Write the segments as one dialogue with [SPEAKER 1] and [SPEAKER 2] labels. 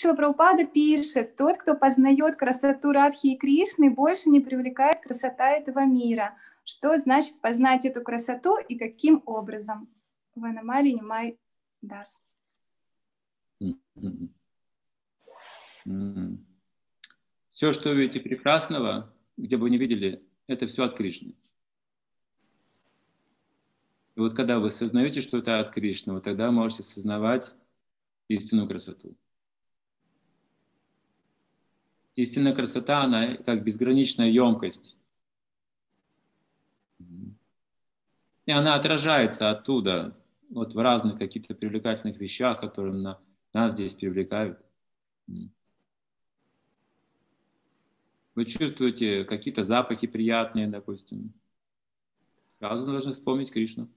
[SPEAKER 1] Шила Прабхупада пишет, тот, кто познает красоту Радхи и Кришны, больше не привлекает красота этого мира. Что значит познать эту красоту и каким образом? Ванамали Нимай Дас.
[SPEAKER 2] Все, что вы видите прекрасного, где бы вы не видели, это все от Кришны. И вот когда вы осознаете, что это от Кришны, вот тогда можете осознавать истинную красоту. Истинная красота, она как безграничная емкость. И она отражается оттуда, вот в разных каких-то привлекательных вещах, которые на, нас здесь привлекают. Вы чувствуете какие-то запахи приятные, допустим. Сразу должны вспомнить Кришну.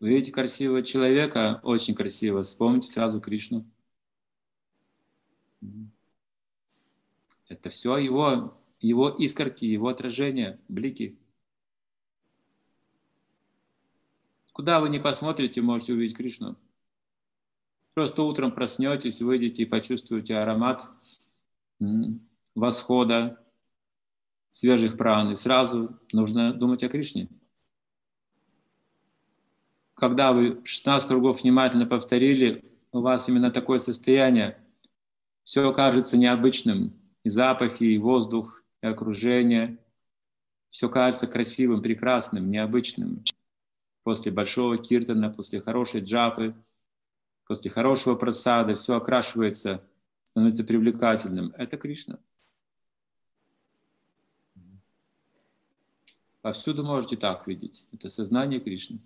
[SPEAKER 2] Вы видите красивого человека, очень красиво, вспомните сразу Кришну. Это все его, его искорки, его отражения, блики. Куда вы не посмотрите, можете увидеть Кришну. Просто утром проснетесь, выйдете и почувствуете аромат восхода, свежих пран, и сразу нужно думать о Кришне когда вы 16 кругов внимательно повторили, у вас именно такое состояние, все кажется необычным, и запахи, и воздух, и окружение, все кажется красивым, прекрасным, необычным. После большого киртана, после хорошей джапы, после хорошего просада все окрашивается, становится привлекательным. Это Кришна. Повсюду можете так видеть. Это сознание Кришны.